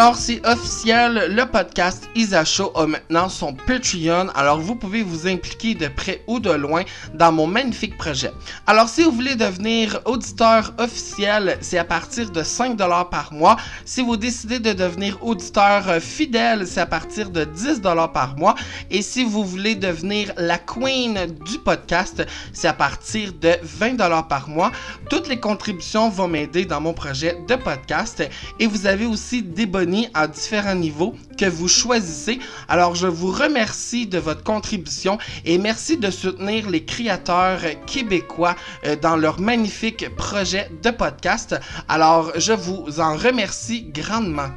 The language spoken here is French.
Alors, c'est officiel, le podcast Isa Show a maintenant son Patreon. Alors, vous pouvez vous impliquer de près ou de loin dans mon magnifique projet. Alors, si vous voulez devenir auditeur officiel, c'est à partir de 5$ par mois. Si vous décidez de devenir auditeur euh, fidèle, c'est à partir de 10$ par mois. Et si vous voulez devenir la queen du podcast, c'est à partir de 20$ par mois. Toutes les contributions vont m'aider dans mon projet de podcast. Et vous avez aussi des à différents niveaux que vous choisissez. Alors, je vous remercie de votre contribution et merci de soutenir les créateurs québécois euh, dans leur magnifique projet de podcast. Alors, je vous en remercie grandement.